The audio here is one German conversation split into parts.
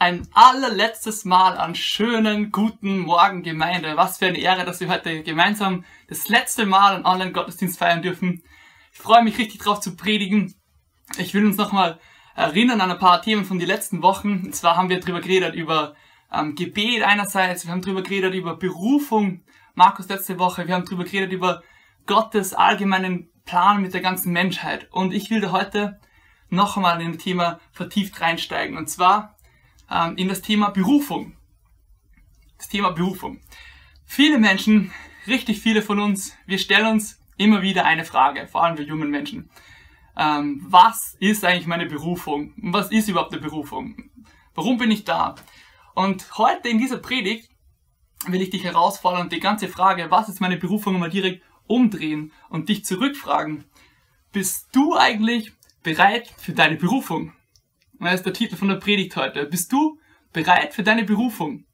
ein allerletztes Mal an schönen, guten Morgen Gemeinde. Was für eine Ehre, dass wir heute gemeinsam das letzte Mal einen Online-Gottesdienst feiern dürfen. Ich freue mich richtig drauf zu predigen. Ich will uns nochmal erinnern an ein paar Themen von den letzten Wochen. Und zwar haben wir darüber geredet über ähm, Gebet einerseits, wir haben darüber geredet über Berufung, Markus letzte Woche, wir haben darüber geredet über Gottes allgemeinen Plan mit der ganzen Menschheit. Und ich will da heute noch einmal in das Thema vertieft reinsteigen. Und zwar ähm, in das Thema Berufung. Das Thema Berufung. Viele Menschen, richtig viele von uns, wir stellen uns immer wieder eine Frage, vor allem wir jungen Menschen. Ähm, was ist eigentlich meine Berufung? Was ist überhaupt eine Berufung? Warum bin ich da? Und heute in dieser Predigt will ich dich herausfordern und die ganze Frage, was ist meine Berufung, mal direkt umdrehen und dich zurückfragen. Bist du eigentlich bereit für deine Berufung? Das ist der Titel von der Predigt heute. Bist du bereit für deine Berufung?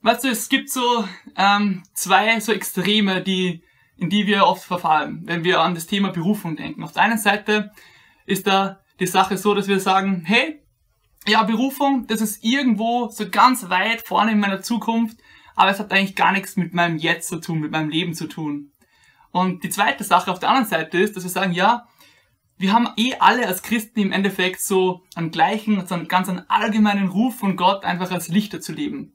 Weißt du, es gibt so ähm, zwei so Extreme, die, in die wir oft verfallen, wenn wir an das Thema Berufung denken. Auf der einen Seite ist da die Sache so, dass wir sagen, hey, ja, Berufung, das ist irgendwo so ganz weit vorne in meiner Zukunft, aber es hat eigentlich gar nichts mit meinem Jetzt zu tun, mit meinem Leben zu tun. Und die zweite Sache auf der anderen Seite ist, dass wir sagen, ja, wir haben eh alle als Christen im Endeffekt so einen gleichen, so einen ganz einen allgemeinen Ruf von Gott, einfach als Lichter zu leben.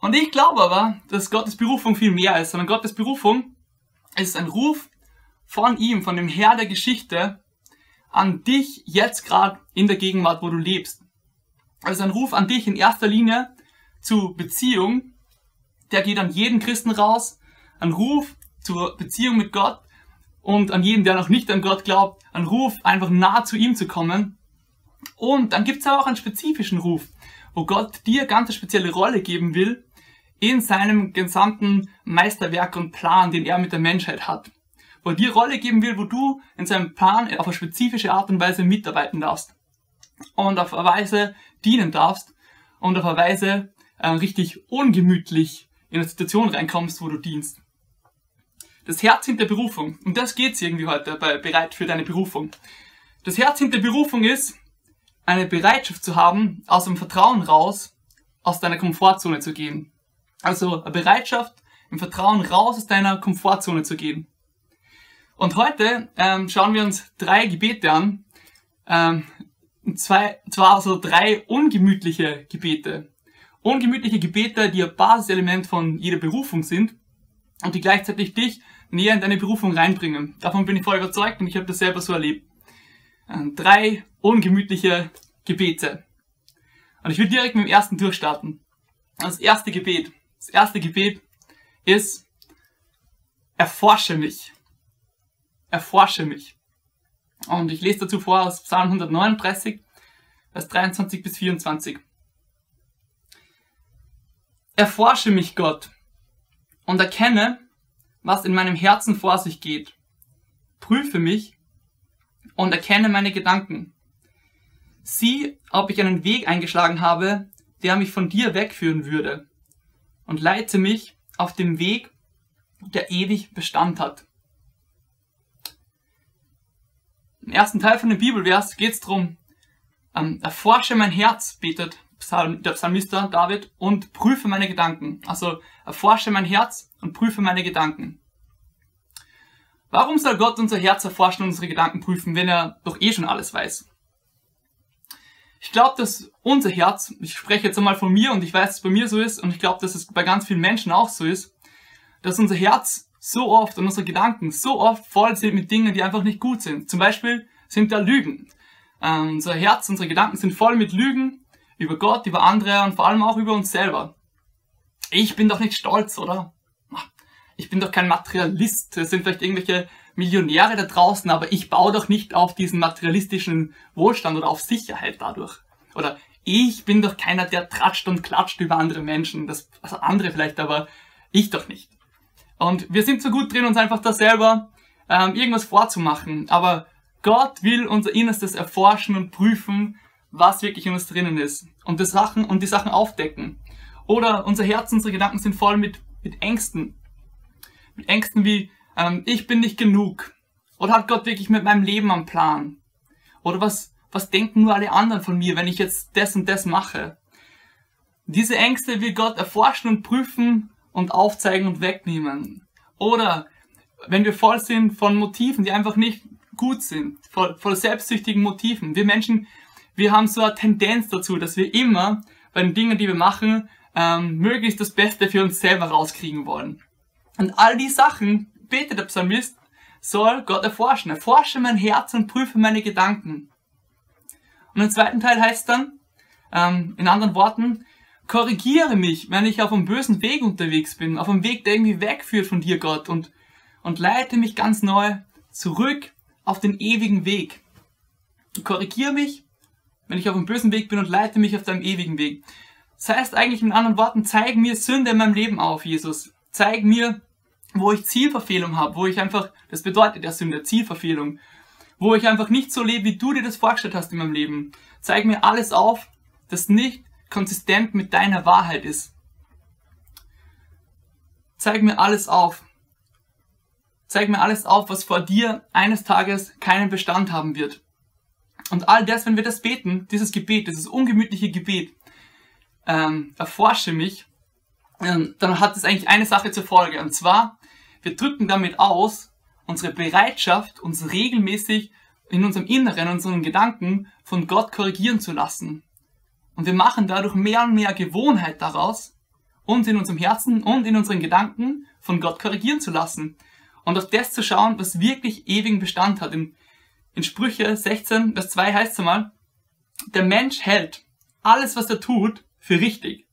Und ich glaube aber, dass Gottes Berufung viel mehr ist, sondern Gottes Berufung ist ein Ruf von ihm, von dem Herr der Geschichte, an dich jetzt gerade in der Gegenwart, wo du lebst. Also ein Ruf an dich in erster Linie zu Beziehung, der geht an jeden Christen raus, ein Ruf zur Beziehung mit Gott, und an jeden, der noch nicht an Gott glaubt, einen Ruf, einfach nah zu ihm zu kommen. Und dann gibt's aber auch einen spezifischen Ruf, wo Gott dir ganz eine spezielle Rolle geben will in seinem gesamten Meisterwerk und Plan, den er mit der Menschheit hat. Wo er dir Rolle geben will, wo du in seinem Plan auf eine spezifische Art und Weise mitarbeiten darfst. Und auf eine Weise dienen darfst. Und auf eine Weise äh, richtig ungemütlich in eine Situation reinkommst, wo du dienst. Das Herz hinter Berufung. Und das geht's irgendwie heute bei Bereit für deine Berufung. Das Herz hinter Berufung ist, eine Bereitschaft zu haben, aus dem Vertrauen raus, aus deiner Komfortzone zu gehen. Also eine Bereitschaft, im Vertrauen raus aus deiner Komfortzone zu gehen. Und heute ähm, schauen wir uns drei Gebete an. Ähm, zwei, zwar so drei ungemütliche Gebete. Ungemütliche Gebete, die ein Basiselement von jeder Berufung sind und die gleichzeitig dich näher in deine Berufung reinbringen. Davon bin ich voll überzeugt und ich habe das selber so erlebt. Ähm, drei ungemütliche Gebete. Und ich will direkt mit dem ersten durchstarten. Das erste Gebet. Das erste Gebet ist, erforsche mich. Erforsche mich. Und ich lese dazu vor aus Psalm 139, Vers 23 bis 24. Erforsche mich, Gott, und erkenne, was in meinem Herzen vor sich geht. Prüfe mich und erkenne meine Gedanken. Sieh, ob ich einen Weg eingeschlagen habe, der mich von dir wegführen würde. Und leite mich auf dem Weg, der ewig Bestand hat. Im ersten Teil von dem Bibelvers geht es darum, ähm, erforsche mein Herz, betet Psalm, der Psalmista David, und prüfe meine Gedanken. Also erforsche mein Herz und prüfe meine Gedanken. Warum soll Gott unser Herz erforschen und unsere Gedanken prüfen, wenn er doch eh schon alles weiß? Ich glaube, dass unser Herz, ich spreche jetzt einmal von mir und ich weiß, dass es bei mir so ist und ich glaube, dass es bei ganz vielen Menschen auch so ist, dass unser Herz so oft und unsere Gedanken so oft voll sind mit Dingen, die einfach nicht gut sind. Zum Beispiel sind da Lügen. Ähm, unser Herz, unsere Gedanken sind voll mit Lügen über Gott, über andere und vor allem auch über uns selber. Ich bin doch nicht stolz, oder? ich bin doch kein Materialist. Es sind vielleicht irgendwelche Millionäre da draußen, aber ich baue doch nicht auf diesen materialistischen Wohlstand oder auf Sicherheit dadurch. Oder ich bin doch keiner, der tratscht und klatscht über andere Menschen. Das also andere vielleicht, aber ich doch nicht. Und wir sind so gut drin, uns einfach da selber ähm, irgendwas vorzumachen. Aber Gott will unser Innerstes erforschen und prüfen, was wirklich in uns drinnen ist. Und die Sachen, und die Sachen aufdecken. Oder unser Herz, unsere Gedanken sind voll mit, mit Ängsten, mit Ängsten wie, ähm, ich bin nicht genug. Oder hat Gott wirklich mit meinem Leben am Plan? Oder was, was denken nur alle anderen von mir, wenn ich jetzt das und das mache? Diese Ängste will Gott erforschen und prüfen und aufzeigen und wegnehmen. Oder wenn wir voll sind von Motiven, die einfach nicht gut sind, voll, voll selbstsüchtigen Motiven. Wir Menschen, wir haben so eine Tendenz dazu, dass wir immer bei den Dingen, die wir machen, ähm, möglichst das Beste für uns selber rauskriegen wollen. Und all die Sachen, betet der Psalmist, soll Gott erforschen. Erforsche mein Herz und prüfe meine Gedanken. Und im zweiten Teil heißt dann, ähm, in anderen Worten, korrigiere mich, wenn ich auf einem bösen Weg unterwegs bin, auf einem Weg, der irgendwie wegführt von dir, Gott, und, und leite mich ganz neu zurück auf den ewigen Weg. Korrigiere mich, wenn ich auf einem bösen Weg bin und leite mich auf deinem ewigen Weg. Das heißt eigentlich in anderen Worten, zeig mir Sünde in meinem Leben auf, Jesus. Zeig mir, wo ich Zielverfehlung habe, wo ich einfach, das bedeutet ja Sünde, Zielverfehlung, wo ich einfach nicht so lebe, wie du dir das vorgestellt hast in meinem Leben. Zeig mir alles auf, das nicht konsistent mit deiner Wahrheit ist. Zeig mir alles auf. Zeig mir alles auf, was vor dir eines Tages keinen Bestand haben wird. Und all das, wenn wir das beten, dieses Gebet, dieses ungemütliche Gebet, ähm, erforsche mich, ähm, dann hat es eigentlich eine Sache zur Folge. Und zwar, wir drücken damit aus unsere Bereitschaft, uns regelmäßig in unserem Inneren, in unseren Gedanken von Gott korrigieren zu lassen. Und wir machen dadurch mehr und mehr Gewohnheit daraus, uns in unserem Herzen und in unseren Gedanken von Gott korrigieren zu lassen. Und auf das zu schauen, was wirklich ewigen Bestand hat. In, in Sprüche 16, Vers 2 heißt es einmal, der Mensch hält alles, was er tut, für richtig.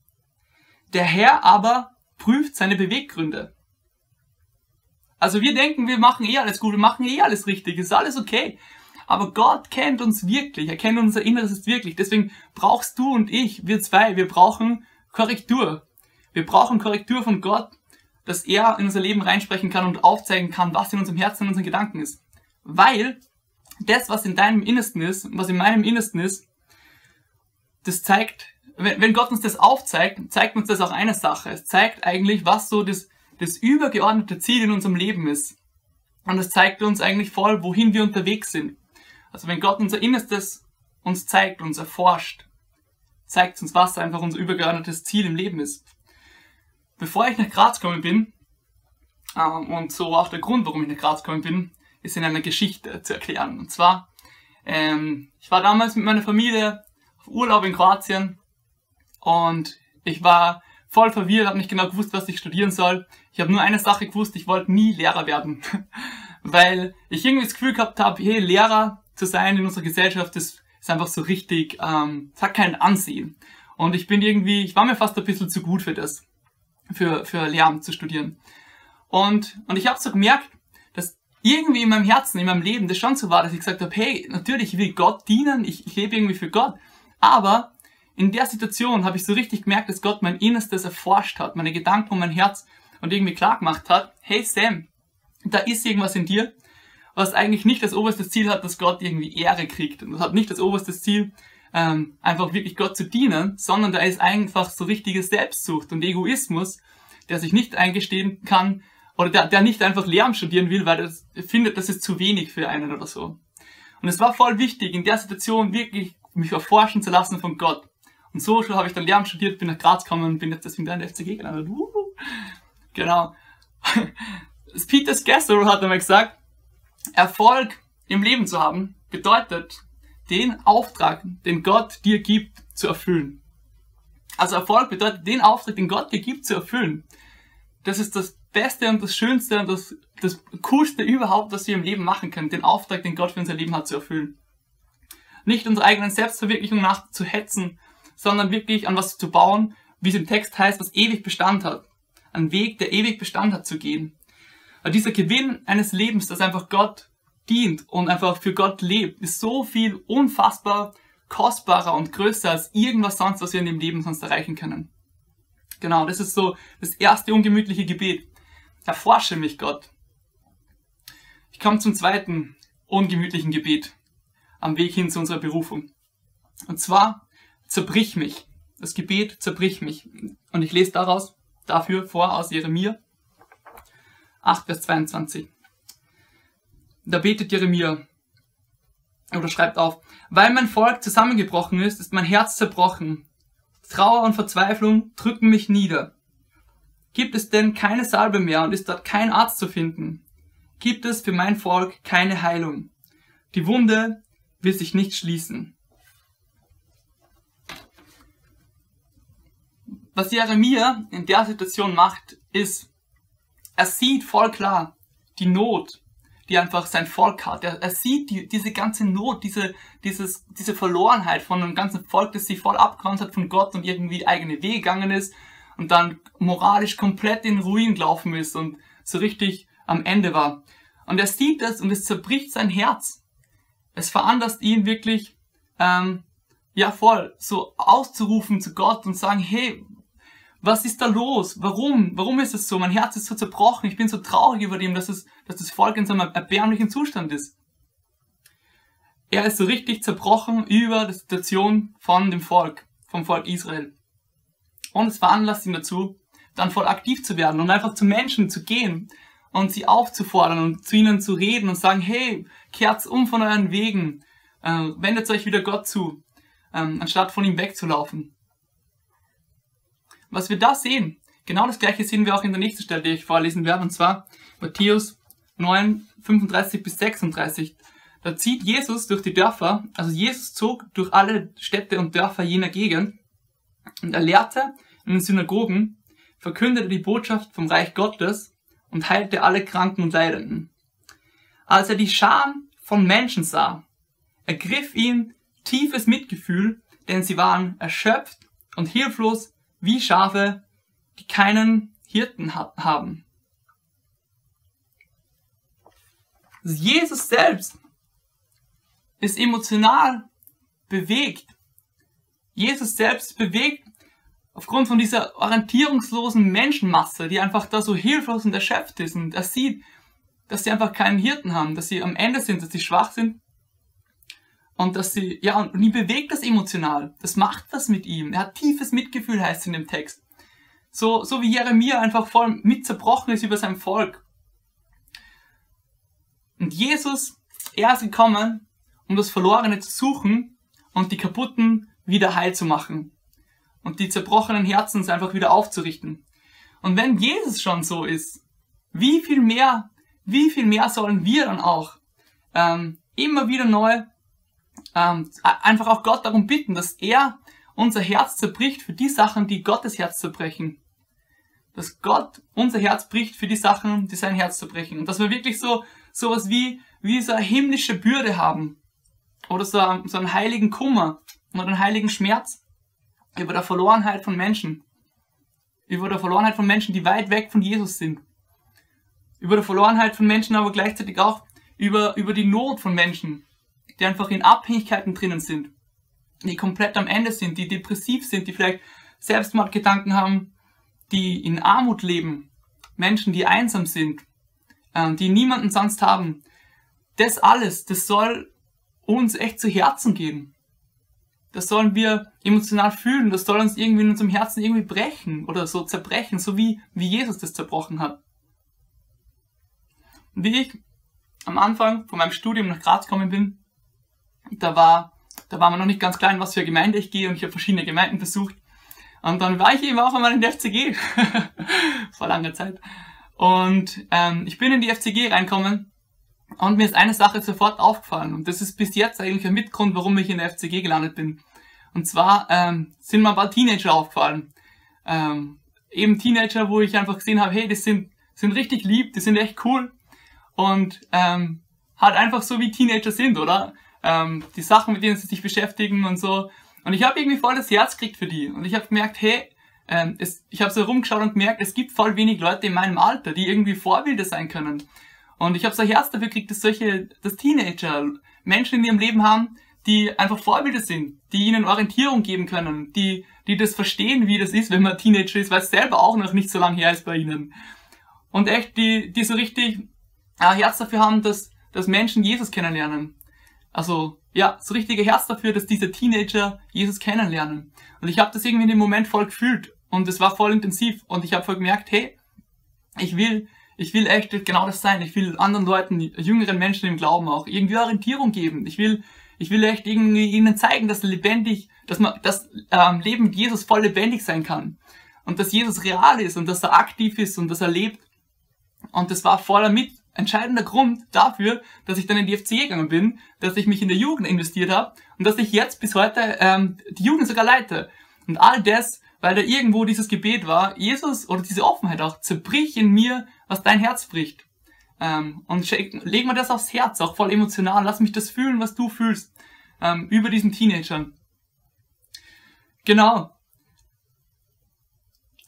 Der Herr aber prüft seine Beweggründe. Also wir denken, wir machen eh alles gut, wir machen eh alles richtig, ist alles okay. Aber Gott kennt uns wirklich, er kennt unser Inneres wirklich. Deswegen brauchst du und ich, wir zwei, wir brauchen Korrektur. Wir brauchen Korrektur von Gott, dass er in unser Leben reinsprechen kann und aufzeigen kann, was in unserem Herzen und unseren Gedanken ist. Weil das, was in deinem Innersten ist, was in meinem Innersten ist, das zeigt wenn, Gott uns das aufzeigt, zeigt uns das auch eine Sache. Es zeigt eigentlich, was so das, das übergeordnete Ziel in unserem Leben ist. Und es zeigt uns eigentlich voll, wohin wir unterwegs sind. Also wenn Gott unser Innerstes uns zeigt, uns erforscht, zeigt uns, was einfach unser übergeordnetes Ziel im Leben ist. Bevor ich nach Graz gekommen bin, ähm, und so auch der Grund, warum ich nach Graz gekommen bin, ist in einer Geschichte zu erklären. Und zwar, ähm, ich war damals mit meiner Familie auf Urlaub in Kroatien und ich war voll verwirrt, habe nicht genau gewusst, was ich studieren soll. Ich habe nur eine Sache gewusst, ich wollte nie Lehrer werden. Weil ich irgendwie das Gefühl gehabt habe, hey, Lehrer zu sein in unserer Gesellschaft, das ist einfach so richtig, ähm, es hat kein Ansehen. Und ich bin irgendwie, ich war mir fast ein bisschen zu gut für das, für, für Lehramt zu studieren. Und, und ich habe so gemerkt, irgendwie in meinem Herzen, in meinem Leben das schon so war, dass ich gesagt habe, hey, natürlich, ich will Gott dienen, ich, ich lebe irgendwie für Gott, aber in der Situation habe ich so richtig gemerkt, dass Gott mein Innerstes erforscht hat, meine Gedanken und mein Herz und irgendwie klar gemacht hat, hey Sam, da ist irgendwas in dir, was eigentlich nicht das oberste Ziel hat, dass Gott irgendwie Ehre kriegt. Und das hat nicht das oberste Ziel, ähm, einfach wirklich Gott zu dienen, sondern da ist einfach so richtige Selbstsucht und Egoismus, der sich nicht eingestehen kann oder der, der nicht einfach Lehramt studieren will, weil er findet, das ist zu wenig für einen oder so. Und es war voll wichtig, in der Situation wirklich mich erforschen zu lassen von Gott. Und so habe ich dann Lehramt studiert, bin nach Graz gekommen und bin jetzt deswegen da in der FCG gelandet. Genau. Das Peter Scassero hat einmal gesagt, Erfolg im Leben zu haben, bedeutet, den Auftrag, den Gott dir gibt, zu erfüllen. Also Erfolg bedeutet, den Auftrag, den Gott dir gibt, zu erfüllen. Das ist das Beste und das Schönste und das, das Coolste überhaupt, was wir im Leben machen können, den Auftrag, den Gott für unser Leben hat, zu erfüllen. Nicht unserer eigenen Selbstverwirklichung nachzuhetzen, sondern wirklich an was zu bauen, wie es im Text heißt, was ewig Bestand hat. Ein Weg, der ewig Bestand hat, zu gehen. Aber dieser Gewinn eines Lebens, das einfach Gott dient und einfach für Gott lebt, ist so viel unfassbar kostbarer und größer als irgendwas sonst, was wir in dem Leben sonst erreichen können. Genau, das ist so das erste ungemütliche Gebet. Erforsche mich, Gott. Ich komme zum zweiten ungemütlichen Gebet am Weg hin zu unserer Berufung. Und zwar zerbrich mich. Das Gebet zerbrich mich. Und ich lese daraus, dafür vor aus Jeremia 8, Vers 22. Da betet Jeremia, oder schreibt auf, weil mein Volk zusammengebrochen ist, ist mein Herz zerbrochen. Trauer und Verzweiflung drücken mich nieder. Gibt es denn keine Salbe mehr und ist dort kein Arzt zu finden? Gibt es für mein Volk keine Heilung? Die Wunde wird sich nicht schließen. Was Jeremia in der Situation macht, ist, er sieht voll klar die Not, die einfach sein Volk hat. Er, er sieht die, diese ganze Not, diese, dieses, diese Verlorenheit von einem ganzen Volk, das sich voll abgewandt hat von Gott und irgendwie eigene Wege gegangen ist und dann moralisch komplett in Ruin gelaufen ist und so richtig am Ende war. Und er sieht das und es zerbricht sein Herz. Es veranlasst ihn wirklich, ähm, ja voll, so auszurufen zu Gott und sagen, hey, was ist da los? Warum? Warum ist es so? Mein Herz ist so zerbrochen. Ich bin so traurig über dem, dass, es, dass das Volk in so einem erbärmlichen Zustand ist. Er ist so richtig zerbrochen über die Situation von dem Volk, vom Volk Israel. Und es veranlasst ihn dazu, dann voll aktiv zu werden und einfach zu Menschen zu gehen und sie aufzufordern und zu ihnen zu reden und sagen, hey, kehrt um von euren Wegen, äh, wendet euch wieder Gott zu, ähm, anstatt von ihm wegzulaufen. Was wir da sehen, genau das gleiche sehen wir auch in der nächsten Stelle, die ich vorlesen werde, und zwar Matthäus 9, 35 bis 36. Da zieht Jesus durch die Dörfer, also Jesus zog durch alle Städte und Dörfer jener Gegend und er lehrte in den Synagogen, verkündete die Botschaft vom Reich Gottes und heilte alle Kranken und Leidenden. Als er die Scharen von Menschen sah, ergriff ihn tiefes Mitgefühl, denn sie waren erschöpft und hilflos wie Schafe, die keinen Hirten ha haben. Jesus selbst ist emotional bewegt. Jesus selbst bewegt aufgrund von dieser orientierungslosen Menschenmasse, die einfach da so hilflos und erschöpft ist. Und er sieht, dass sie einfach keinen Hirten haben, dass sie am Ende sind, dass sie schwach sind und dass sie, ja, und ihn bewegt das emotional. Das macht was mit ihm. Er hat tiefes Mitgefühl, heißt es in dem Text. So, so wie Jeremia einfach voll mit zerbrochen ist über sein Volk. Und Jesus, er ist gekommen, um das Verlorene zu suchen und die kaputten wieder heil zu machen. Und die zerbrochenen Herzen einfach wieder aufzurichten. Und wenn Jesus schon so ist, wie viel mehr, wie viel mehr sollen wir dann auch ähm, immer wieder neu ähm, einfach auch Gott darum bitten, dass er unser Herz zerbricht für die Sachen, die Gottes Herz zerbrechen. Dass Gott unser Herz bricht für die Sachen, die sein Herz zerbrechen. Und dass wir wirklich so sowas wie, wie so eine himmlische Bürde haben. Oder so, so einen heiligen Kummer oder einen heiligen Schmerz über der Verlorenheit von Menschen. Über der Verlorenheit von Menschen, die weit weg von Jesus sind. Über der Verlorenheit von Menschen, aber gleichzeitig auch über, über die Not von Menschen, die einfach in Abhängigkeiten drinnen sind, die komplett am Ende sind, die depressiv sind, die vielleicht Selbstmordgedanken haben, die in Armut leben, Menschen, die einsam sind, äh, die niemanden sonst haben. Das alles, das soll uns echt zu Herzen gehen. Das sollen wir emotional fühlen, das soll uns irgendwie in unserem Herzen irgendwie brechen oder so zerbrechen, so wie, wie Jesus das zerbrochen hat. Wie ich am Anfang von meinem Studium nach Graz gekommen bin, da war, da war man noch nicht ganz klar, in was für eine Gemeinde ich gehe und ich habe verschiedene Gemeinden besucht. Und dann war ich eben auch einmal in der FCG. Vor langer Zeit. Und ähm, ich bin in die FCG reinkommen und mir ist eine Sache sofort aufgefallen. Und das ist bis jetzt eigentlich ein Mitgrund, warum ich in der FCG gelandet bin. Und zwar ähm, sind mir ein paar Teenager aufgefallen. Ähm, eben Teenager, wo ich einfach gesehen habe, hey, das sind, sind richtig lieb, die sind echt cool. Und ähm, halt einfach so wie Teenager sind, oder? ähm, die Sachen, mit denen sie sich beschäftigen und so. Und ich habe irgendwie voll das Herz gekriegt für die. Und ich habe gemerkt, hey, ähm, es, ich habe so rumgeschaut und gemerkt, es gibt voll wenig Leute in meinem Alter, die irgendwie Vorbilder sein können. Und ich habe so ein Herz dafür gekriegt, dass solche, dass Teenager Menschen in ihrem Leben haben, die einfach Vorbilder sind, die ihnen Orientierung geben können, die, die das verstehen, wie das ist, wenn man Teenager ist, weil es selber auch noch nicht so lange her ist bei ihnen. Und echt, die, die so richtig ein Herz dafür haben, dass, dass Menschen Jesus kennenlernen. Also ja, so richtige Herz dafür, dass diese Teenager Jesus kennenlernen. Und ich habe das irgendwie in dem Moment voll gefühlt und es war voll intensiv und ich habe voll gemerkt, hey, ich will, Ich will echt genau das sein. Ich will anderen Leuten, jüngeren Menschen im Glauben auch irgendwie Orientierung geben. Ich will, ich will echt irgendwie ihnen zeigen, dass lebendig, dass man, das ähm, Leben mit Jesus voll lebendig sein kann. Und dass Jesus real ist und dass er aktiv ist und dass er lebt. Und das war voller mit entscheidender Grund dafür, dass ich dann in die FC gegangen bin, dass ich mich in der Jugend investiert habe und dass ich jetzt bis heute ähm, die Jugend sogar leite. Und all das, weil da irgendwo dieses Gebet war, Jesus oder diese Offenheit auch, zerbrich in mir, was dein Herz bricht. Ähm, und leg mir das aufs Herz, auch voll emotional, lass mich das fühlen, was du fühlst, ähm, über diesen Teenagern. Genau.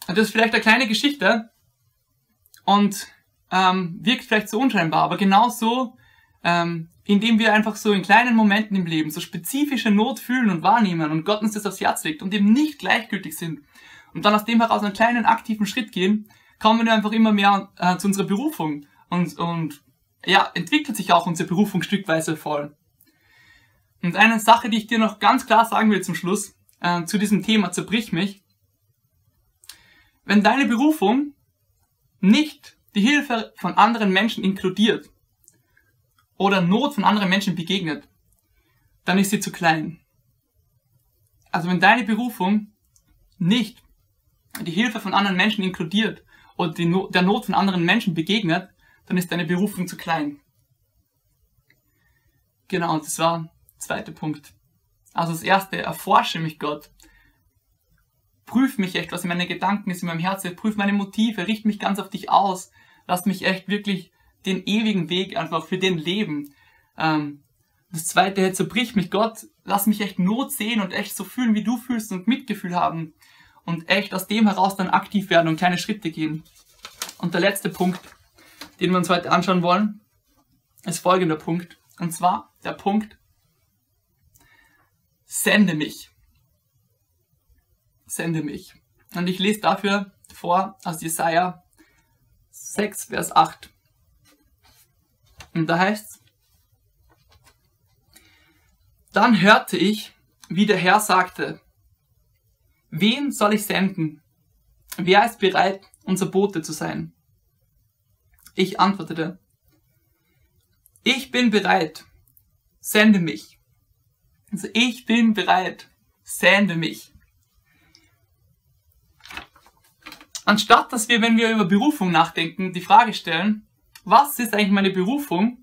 Das ist vielleicht eine kleine Geschichte und ähm, wirkt vielleicht so unscheinbar, aber genau so, ähm, indem wir einfach so in kleinen Momenten im Leben so spezifische Not fühlen und wahrnehmen und Gott uns das aufs Herz legt und eben nicht gleichgültig sind und dann aus dem heraus einen kleinen aktiven Schritt gehen, kommen wir einfach immer mehr äh, zu unserer Berufung und, und ja, entwickelt sich auch unsere Berufung stückweise voll. Und eine Sache, die ich dir noch ganz klar sagen will zum Schluss, äh, zu diesem Thema zerbrich mich. Wenn deine Berufung nicht die Hilfe von anderen Menschen inkludiert oder Not von anderen Menschen begegnet, dann ist sie zu klein. Also wenn deine Berufung nicht die Hilfe von anderen Menschen inkludiert oder no der Not von anderen Menschen begegnet, dann ist deine Berufung zu klein. Genau, das war der zweite Punkt. Also das erste, erforsche mich Gott. Prüf mich echt, was in meinen Gedanken ist, in meinem Herzen. Prüf meine Motive, richte mich ganz auf dich aus lass mich echt wirklich den ewigen Weg einfach für den leben. Ähm, das zweite, zerbrich mich Gott, lass mich echt Not sehen und echt so fühlen, wie du fühlst und Mitgefühl haben und echt aus dem heraus dann aktiv werden und kleine Schritte gehen. Und der letzte Punkt, den wir uns heute anschauen wollen, ist folgender Punkt. Und zwar der Punkt, sende mich. Sende mich. Und ich lese dafür vor aus Jesaja 6, Vers 8. Und da heißt Dann hörte ich, wie der Herr sagte, Wen soll ich senden? Wer ist bereit, unser Bote zu sein? Ich antwortete, ich bin bereit, sende mich. Also ich bin bereit, sende mich. anstatt dass wir, wenn wir über Berufung nachdenken, die Frage stellen, was ist eigentlich meine Berufung?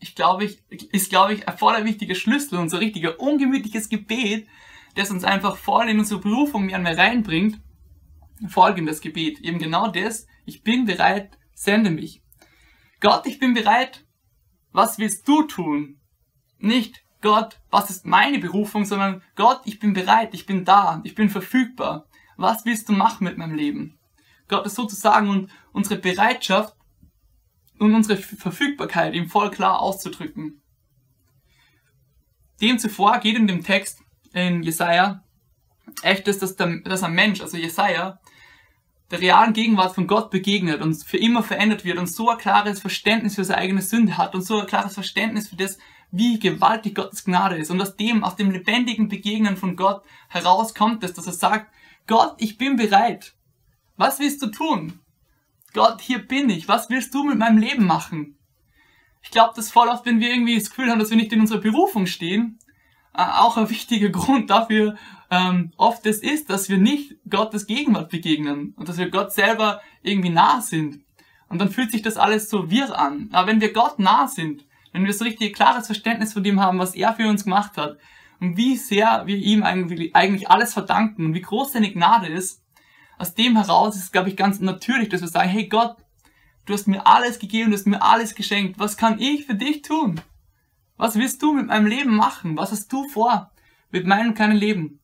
Ich glaube, ich, ist, glaube ich, ein voller wichtiger Schlüssel, unser richtiger ungemütliches Gebet, das uns einfach voll in unsere Berufung mehr und mehr reinbringt. Folgendes Gebet. Eben genau das. Ich bin bereit, sende mich. Gott, ich bin bereit. Was willst du tun? Nicht Gott, was ist meine Berufung, sondern Gott, ich bin bereit, ich bin da, ich bin verfügbar was willst du machen mit meinem Leben? Gott ist sozusagen und unsere Bereitschaft und unsere Verfügbarkeit ihm voll klar auszudrücken. Dem zuvor geht in dem Text in Jesaja echt ist, dass, der, dass ein Mensch, also Jesaja, der realen Gegenwart von Gott begegnet und für immer verändert wird und so ein klares Verständnis für seine eigene Sünde hat und so ein klares Verständnis für das, wie gewaltig Gottes Gnade ist und aus dem, aus dem lebendigen Begegnen von Gott herauskommt es, dass er sagt, Gott, ich bin bereit. Was willst du tun? Gott, hier bin ich. Was willst du mit meinem Leben machen? Ich glaube, das voll oft, wenn wir irgendwie das Gefühl haben, dass wir nicht in unserer Berufung stehen, auch ein wichtiger Grund dafür ähm, oft es ist, dass wir nicht Gottes Gegenwart begegnen und dass wir Gott selber irgendwie nah sind. Und dann fühlt sich das alles so wirr an. Aber wenn wir Gott nah sind, wenn wir so richtig klares Verständnis von dem haben, was er für uns gemacht hat, und wie sehr wir ihm eigentlich alles verdanken und wie groß seine Gnade ist, aus dem heraus ist es, glaube ich, ganz natürlich, dass wir sagen, hey Gott, du hast mir alles gegeben, du hast mir alles geschenkt, was kann ich für dich tun? Was willst du mit meinem Leben machen? Was hast du vor mit meinem kleinen Leben?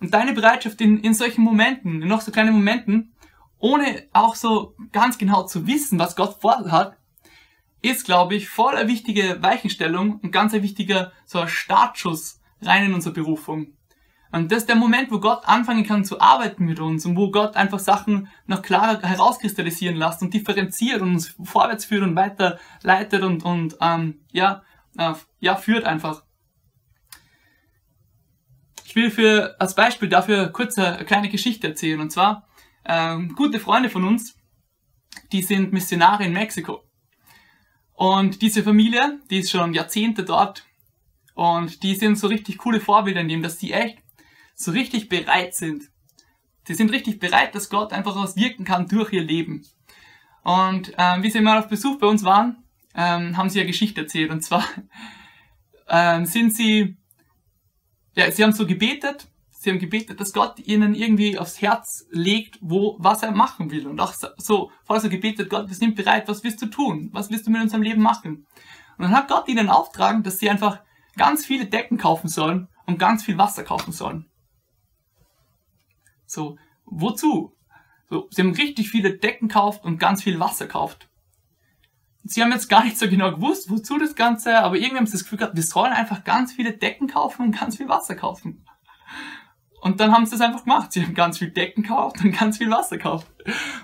Und deine Bereitschaft in, in solchen Momenten, in noch so kleinen Momenten, ohne auch so ganz genau zu wissen, was Gott vorhat, ist, glaube ich, voll eine wichtige Weichenstellung und ganz ein wichtiger so ein Startschuss rein in unsere Berufung. Und das ist der Moment, wo Gott anfangen kann zu arbeiten mit uns und wo Gott einfach Sachen noch klarer herauskristallisieren lässt und differenziert und uns vorwärts führt und weiter leitet und, und ähm, ja, äh, ja, führt einfach. Ich will für als Beispiel dafür kurz eine kleine Geschichte erzählen. Und zwar, ähm, gute Freunde von uns die sind Missionare in Mexiko. Und diese Familie, die ist schon Jahrzehnte dort und die sind so richtig coole Vorbilder in dem, dass die echt so richtig bereit sind. Die sind richtig bereit, dass Gott einfach was wirken kann durch ihr Leben. Und ähm, wie sie mal auf Besuch bei uns waren, ähm, haben sie eine Geschichte erzählt. Und zwar ähm, sind sie, ja, sie haben so gebetet Sie haben gebetet, dass Gott ihnen irgendwie aufs Herz legt, wo, was er machen will. Und auch so, voll so gebetet, Gott, wir sind bereit, was willst du tun? Was willst du mit unserem Leben machen? Und dann hat Gott ihnen auftragen, dass sie einfach ganz viele Decken kaufen sollen und ganz viel Wasser kaufen sollen. So, wozu? So, sie haben richtig viele Decken gekauft und ganz viel Wasser gekauft. Sie haben jetzt gar nicht so genau gewusst, wozu das Ganze, aber irgendwie haben sie das Gefühl gehabt, wir sollen einfach ganz viele Decken kaufen und ganz viel Wasser kaufen. Und dann haben sie es einfach gemacht. Sie haben ganz viel Decken gekauft und ganz viel Wasser gekauft.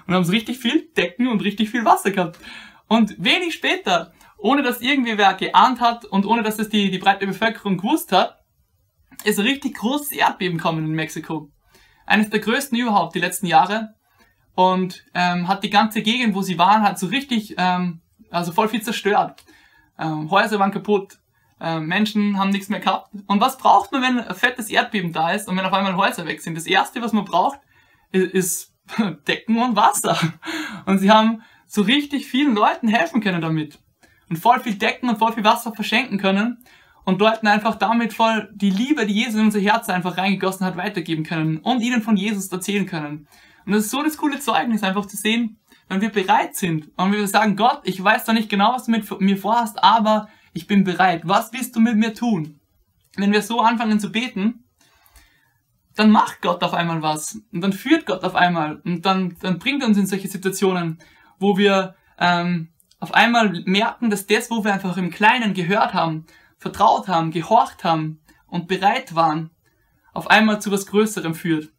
Und haben richtig viel Decken und richtig viel Wasser gehabt. Und wenig später, ohne dass irgendwie wer geahnt hat und ohne dass es die, die breite Bevölkerung gewusst hat, ist ein richtig großes Erdbeben gekommen in Mexiko. Eines der größten überhaupt die letzten Jahre. Und ähm, hat die ganze Gegend, wo sie waren, hat so richtig, ähm, also voll viel zerstört. Ähm, Häuser waren kaputt, äh, Menschen haben nichts mehr gehabt. Und was braucht man, wenn ein fettes Erdbeben da ist und wenn auf einmal Häuser weg sind? Das erste, was man braucht, ist, Decken und Wasser. Und sie haben so richtig vielen Leuten helfen können damit. Und voll viel Decken und voll viel Wasser verschenken können. Und Leuten einfach damit voll die Liebe, die Jesus in unser Herz einfach reingegossen hat, weitergeben können. Und ihnen von Jesus erzählen können. Und das ist so das coole Zeugnis, einfach zu sehen, wenn wir bereit sind und wir sagen, Gott, ich weiß doch nicht genau, was du mit mir vorhast, aber ich bin bereit, was willst du mit mir tun? Wenn wir so anfangen zu beten, dann macht Gott auf einmal was und dann führt Gott auf einmal und dann, dann bringt er uns in solche Situationen, wo wir ähm, auf einmal merken, dass das, wo wir einfach im Kleinen gehört haben, vertraut haben, gehorcht haben und bereit waren, auf einmal zu was Größerem führt.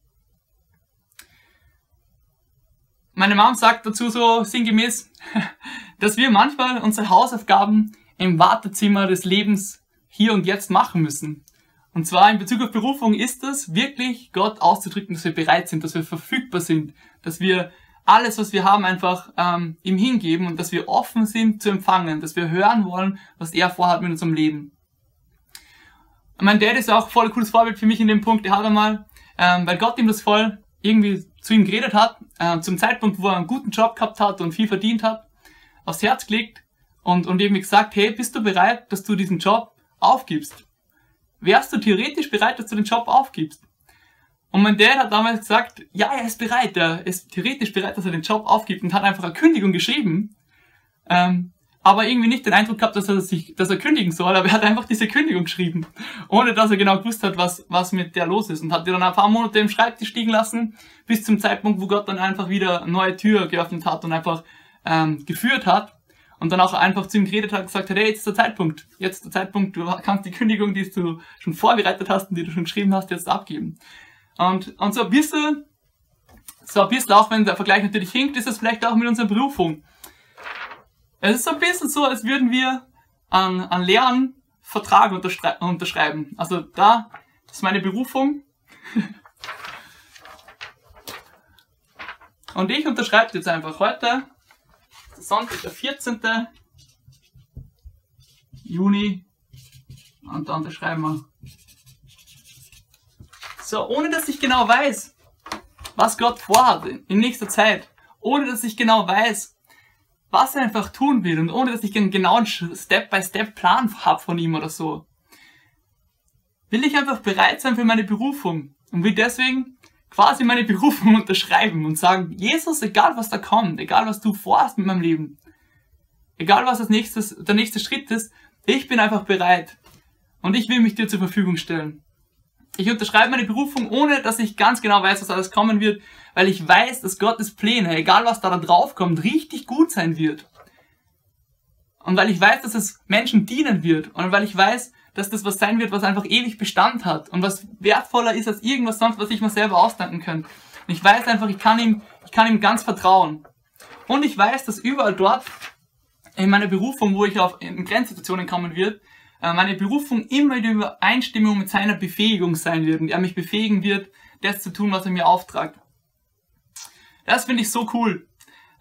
Meine Mom sagt dazu so sinngemäß, dass wir manchmal unsere Hausaufgaben im Wartezimmer des Lebens hier und jetzt machen müssen. Und zwar in Bezug auf Berufung ist es wirklich Gott auszudrücken, dass wir bereit sind, dass wir verfügbar sind, dass wir alles, was wir haben, einfach ähm, ihm hingeben und dass wir offen sind zu empfangen, dass wir hören wollen, was er vorhat mit unserem Leben. mein Dad ist auch voll cooles Vorbild für mich in dem Punkt. Er hat einmal, ähm, weil Gott ihm das voll irgendwie zu ihm geredet hat, äh, zum Zeitpunkt, wo er einen guten Job gehabt hat und viel verdient hat, aufs Herz gelegt, und, und eben gesagt, hey, bist du bereit, dass du diesen Job aufgibst? Wärst du theoretisch bereit, dass du den Job aufgibst? Und mein Dad hat damals gesagt, ja, er ist bereit, er ist theoretisch bereit, dass er den Job aufgibt und hat einfach eine Kündigung geschrieben. Ähm, aber irgendwie nicht den Eindruck gehabt, dass er sich, dass er kündigen soll, aber er hat einfach diese Kündigung geschrieben, ohne dass er genau gewusst hat, was, was mit der los ist und hat die dann ein paar Monate im Schreibtisch liegen lassen, bis zum Zeitpunkt, wo Gott dann einfach wieder eine neue Tür geöffnet hat und einfach ähm, geführt hat und dann auch einfach zu ihm geredet hat und gesagt hat, hey, jetzt ist der Zeitpunkt. Jetzt ist der Zeitpunkt, du kannst die Kündigung, die du schon vorbereitet hast und die du schon geschrieben hast, jetzt abgeben. Und, und so ein bisschen, so ein bisschen auch wenn der Vergleich natürlich hinkt, ist es vielleicht auch mit unserer Berufung. Es ist so ein bisschen so, als würden wir einen, einen leeren Vertrag unterschreiben. Also da, das ist meine Berufung. Und ich unterschreibe jetzt einfach heute Sonntag, der 14. Juni. Und da unterschreiben wir. So, ohne dass ich genau weiß, was Gott vorhat in nächster Zeit. Ohne dass ich genau weiß, was er einfach tun will. Und ohne dass ich einen genauen Step-by-Step-Plan habe von ihm oder so. Will ich einfach bereit sein für meine Berufung. Und will deswegen quasi meine Berufung unterschreiben und sagen, Jesus, egal was da kommt, egal was du vorhast mit meinem Leben, egal was das nächstes, der nächste Schritt ist, ich bin einfach bereit und ich will mich dir zur Verfügung stellen. Ich unterschreibe meine Berufung, ohne dass ich ganz genau weiß, was alles kommen wird, weil ich weiß, dass Gottes Pläne, egal was da, da drauf kommt, richtig gut sein wird. Und weil ich weiß, dass es Menschen dienen wird und weil ich weiß, dass das was sein wird, was einfach ewig Bestand hat und was wertvoller ist als irgendwas sonst, was ich mir selber ausdenken könnte. Und ich weiß einfach, ich kann ihm, ich kann ihm ganz vertrauen. Und ich weiß, dass überall dort in meiner Berufung, wo ich auf in Grenzsituationen kommen wird, meine Berufung immer in Übereinstimmung mit seiner Befähigung sein wird und er mich befähigen wird, das zu tun, was er mir auftragt. Das finde ich so cool.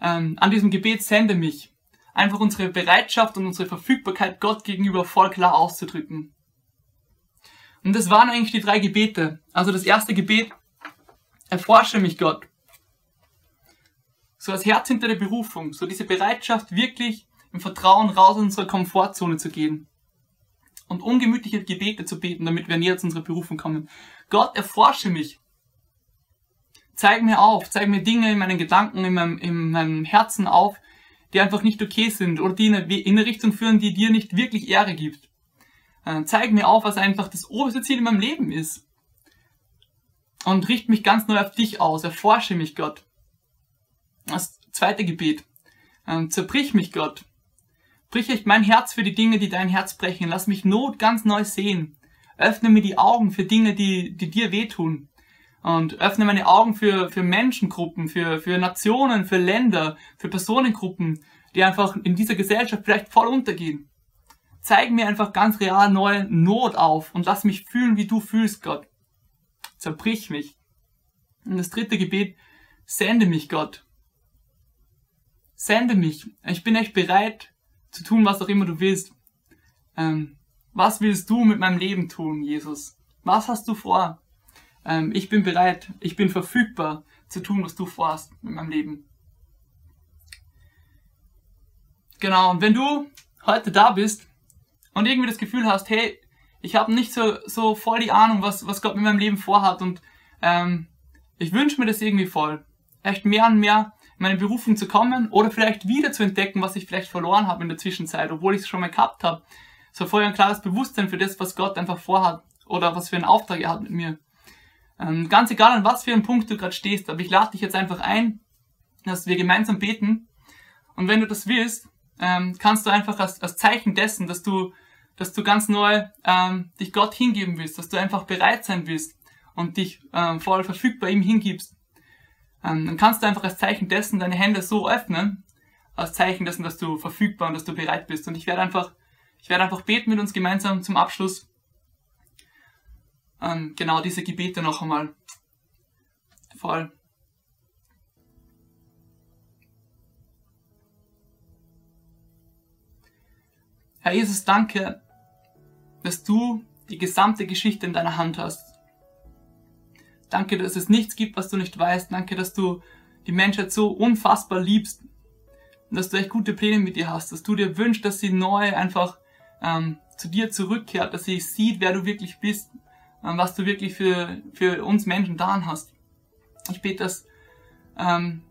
ähm, an diesem Gebet sende mich, einfach unsere Bereitschaft und unsere Verfügbarkeit Gott gegenüber voll klar auszudrücken. Und das waren eigentlich die drei Gebete. Also das erste Gebet, erforsche mich Gott. So das Herz hinter der Berufung, so diese Bereitschaft wirklich im Vertrauen raus aus unserer Komfortzone zu gehen und ungemütliche Gebete zu beten, damit wir näher zu unserer Berufung kommen. Gott, erforsche mich. Zeig mir auf, zeig mir Dinge in meinen Gedanken, in meinem, in meinem Herzen auf, die einfach nicht okay sind oder die in eine, in eine Richtung führen, die dir nicht wirklich Ehre gibt. Äh, zeig mir auf, was einfach das oberste Ziel in meinem Leben ist. Und richte mich ganz neu auf dich aus. Erforsche mich, Gott. Das zweite Gebet. Äh, zerbrich mich, Gott. Brich echt mein Herz für die Dinge, die dein Herz brechen. Lass mich Not ganz neu sehen. Öffne mir die Augen für Dinge, die, die dir wehtun. Und öffne meine Augen für, für Menschengruppen, für, für Nationen, für Länder, für Personengruppen, die einfach in dieser Gesellschaft vielleicht voll untergehen. Zeig mir einfach ganz real neue Not auf und lass mich fühlen, wie du fühlst, Gott. Zerbrich mich. Und das dritte Gebet, sende mich, Gott. Sende mich. Ich bin echt bereit, zu tun, was auch immer du willst. Ähm, was willst du mit meinem Leben tun, Jesus? Was hast du vor? Ähm, ich bin bereit, ich bin verfügbar zu tun, was du vorhast mit meinem Leben. Genau, und wenn du heute da bist und irgendwie das Gefühl hast, hey, ich habe nicht so, so voll die Ahnung, was, was Gott mit meinem Leben vorhat und ähm, ich wünsche mir das irgendwie voll. Echt mehr und mehr meine Berufung zu kommen oder vielleicht wieder zu entdecken, was ich vielleicht verloren habe in der Zwischenzeit, obwohl ich es schon mal gehabt habe. So vorher ein klares Bewusstsein für das, was Gott einfach vorhat oder was für einen Auftrag er hat mit mir. Ähm, ganz egal, an was für einem Punkt du gerade stehst, aber ich lade dich jetzt einfach ein, dass wir gemeinsam beten. Und wenn du das willst, ähm, kannst du einfach als, als Zeichen dessen, dass du, dass du ganz neu ähm, dich Gott hingeben willst, dass du einfach bereit sein willst und dich ähm, voll verfügbar ihm hingibst, ähm, dann kannst du einfach als Zeichen dessen deine Hände so öffnen, als Zeichen dessen, dass du verfügbar und dass du bereit bist. Und ich werde einfach, ich werde einfach beten mit uns gemeinsam zum Abschluss. Ähm, genau diese Gebete noch einmal voll. Herr Jesus, danke, dass du die gesamte Geschichte in deiner Hand hast. Danke, dass es nichts gibt, was du nicht weißt. Danke, dass du die Menschheit so unfassbar liebst. Und dass du echt gute Pläne mit ihr hast. Dass du dir wünschst, dass sie neu einfach ähm, zu dir zurückkehrt. Dass sie sieht, wer du wirklich bist. Ähm, was du wirklich für, für uns Menschen da hast. Ich bete, dass, ähm,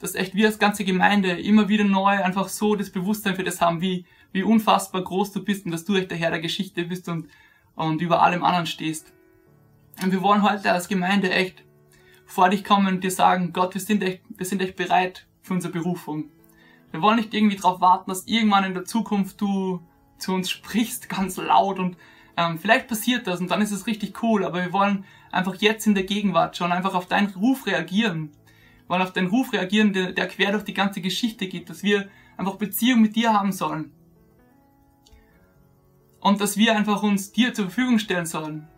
dass echt wir als ganze Gemeinde immer wieder neu einfach so das Bewusstsein für das haben, wie, wie unfassbar groß du bist und dass du echt der Herr der Geschichte bist und, und über allem anderen stehst. Und wir wollen heute als Gemeinde echt vor dich kommen und dir sagen, Gott, wir sind echt, wir sind echt bereit für unsere Berufung. Wir wollen nicht irgendwie darauf warten, dass irgendwann in der Zukunft du zu uns sprichst, ganz laut und ähm, vielleicht passiert das und dann ist es richtig cool, aber wir wollen einfach jetzt in der Gegenwart schon einfach auf deinen Ruf reagieren. Wir wollen auf deinen Ruf reagieren, der, der quer durch die ganze Geschichte geht, dass wir einfach Beziehung mit dir haben sollen. Und dass wir einfach uns dir zur Verfügung stellen sollen.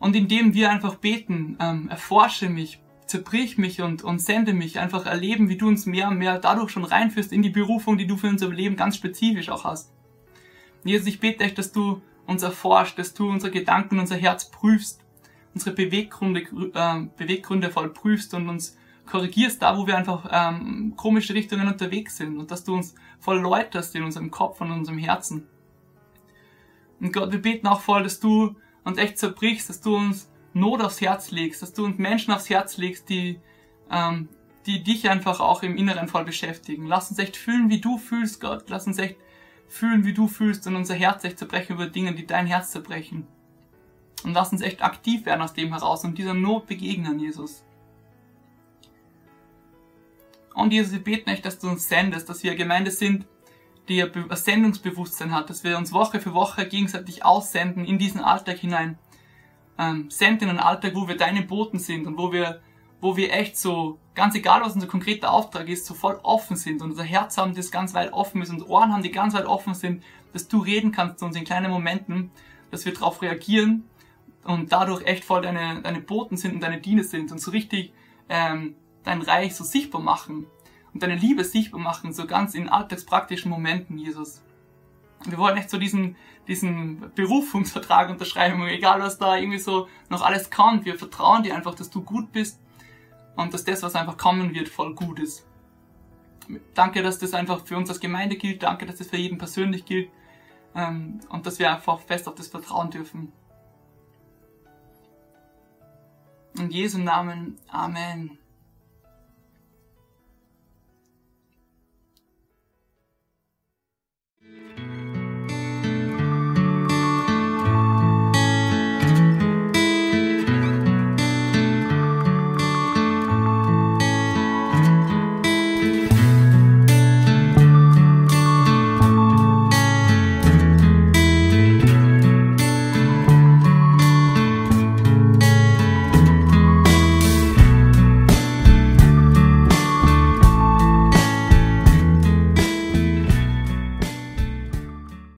Und indem wir einfach beten, ähm, erforsche mich, zerbrich mich und, und sende mich, einfach erleben, wie du uns mehr und mehr dadurch schon reinführst in die Berufung, die du für unser Leben ganz spezifisch auch hast. Jesus, ich bete echt, dass du uns erforscht, dass du unsere Gedanken, unser Herz prüfst, unsere Beweggründe, äh, Beweggründe voll prüfst und uns korrigierst da, wo wir einfach ähm, komische Richtungen unterwegs sind und dass du uns voll läuterst in unserem Kopf und unserem Herzen. Und Gott, wir beten auch voll, dass du uns echt zerbrichst, dass du uns Not aufs Herz legst, dass du uns Menschen aufs Herz legst, die, ähm, die dich einfach auch im Inneren voll beschäftigen. Lass uns echt fühlen, wie du fühlst, Gott. Lass uns echt fühlen, wie du fühlst und unser Herz echt zerbrechen über Dinge, die dein Herz zerbrechen. Und lass uns echt aktiv werden aus dem heraus und dieser Not begegnen, Jesus. Und Jesus, wir beten echt, dass du uns sendest, dass wir Gemeinde sind, die ein Sendungsbewusstsein hat, dass wir uns Woche für Woche gegenseitig aussenden in diesen Alltag hinein. Ähm, senden in einen Alltag, wo wir deine Boten sind und wo wir, wo wir echt so, ganz egal was unser konkreter Auftrag ist, so voll offen sind und unser Herz haben, das ganz weit offen ist und Ohren haben, die ganz weit offen sind, dass du reden kannst zu uns in kleinen Momenten, dass wir darauf reagieren und dadurch echt voll deine, deine Boten sind und deine Diener sind und so richtig ähm, dein Reich so sichtbar machen und deine Liebe sichtbar machen, so ganz in alltagspraktischen Momenten, Jesus. Wir wollen echt so diesen, diesen Berufungsvertrag unterschreiben, egal was da irgendwie so noch alles kann. Wir vertrauen dir einfach, dass du gut bist und dass das, was einfach kommen wird, voll gut ist. Danke, dass das einfach für uns als Gemeinde gilt. Danke, dass das für jeden persönlich gilt. Ähm, und dass wir einfach fest auf das vertrauen dürfen. In Jesu Namen. Amen.